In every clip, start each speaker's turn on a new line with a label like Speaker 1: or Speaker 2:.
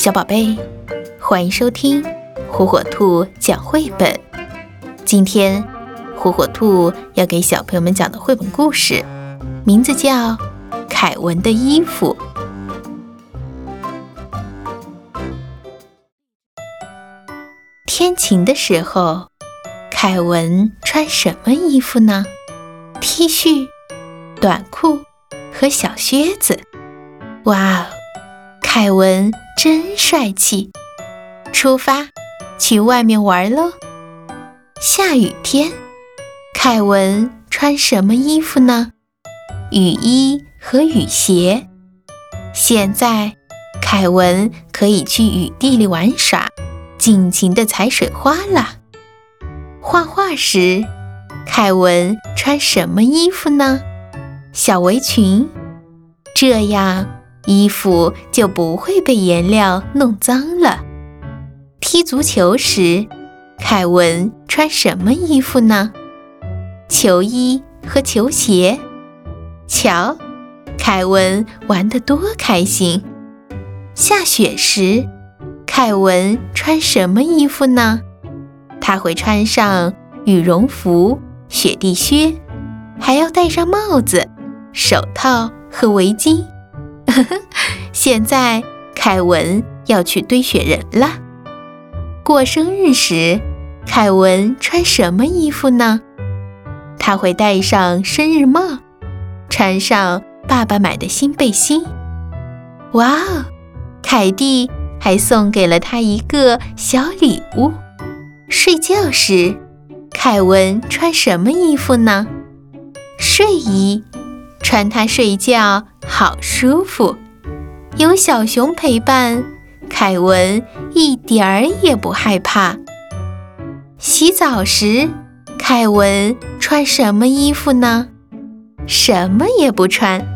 Speaker 1: 小宝贝，欢迎收听火火兔讲绘本。今天，火火兔要给小朋友们讲的绘本故事，名字叫《凯文的衣服》。天晴的时候，凯文穿什么衣服呢？T 恤、短裤和小靴子。哇哦，凯文真帅气！出发，去外面玩喽。下雨天，凯文穿什么衣服呢？雨衣和雨鞋。现在，凯文可以去雨地里玩耍，尽情的踩水花了。画画时，凯文穿什么衣服呢？小围裙。这样。衣服就不会被颜料弄脏了。踢足球时，凯文穿什么衣服呢？球衣和球鞋。瞧，凯文玩得多开心！下雪时，凯文穿什么衣服呢？他会穿上羽绒服、雪地靴，还要戴上帽子、手套和围巾。现在凯文要去堆雪人了。过生日时，凯文穿什么衣服呢？他会戴上生日帽，穿上爸爸买的新背心。哇哦！凯蒂还送给了他一个小礼物。睡觉时，凯文穿什么衣服呢？睡衣。穿它睡觉好舒服，有小熊陪伴，凯文一点儿也不害怕。洗澡时，凯文穿什么衣服呢？什么也不穿。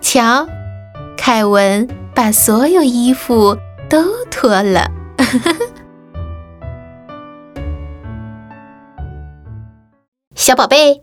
Speaker 1: 瞧，凯文把所有衣服都脱了。小宝贝。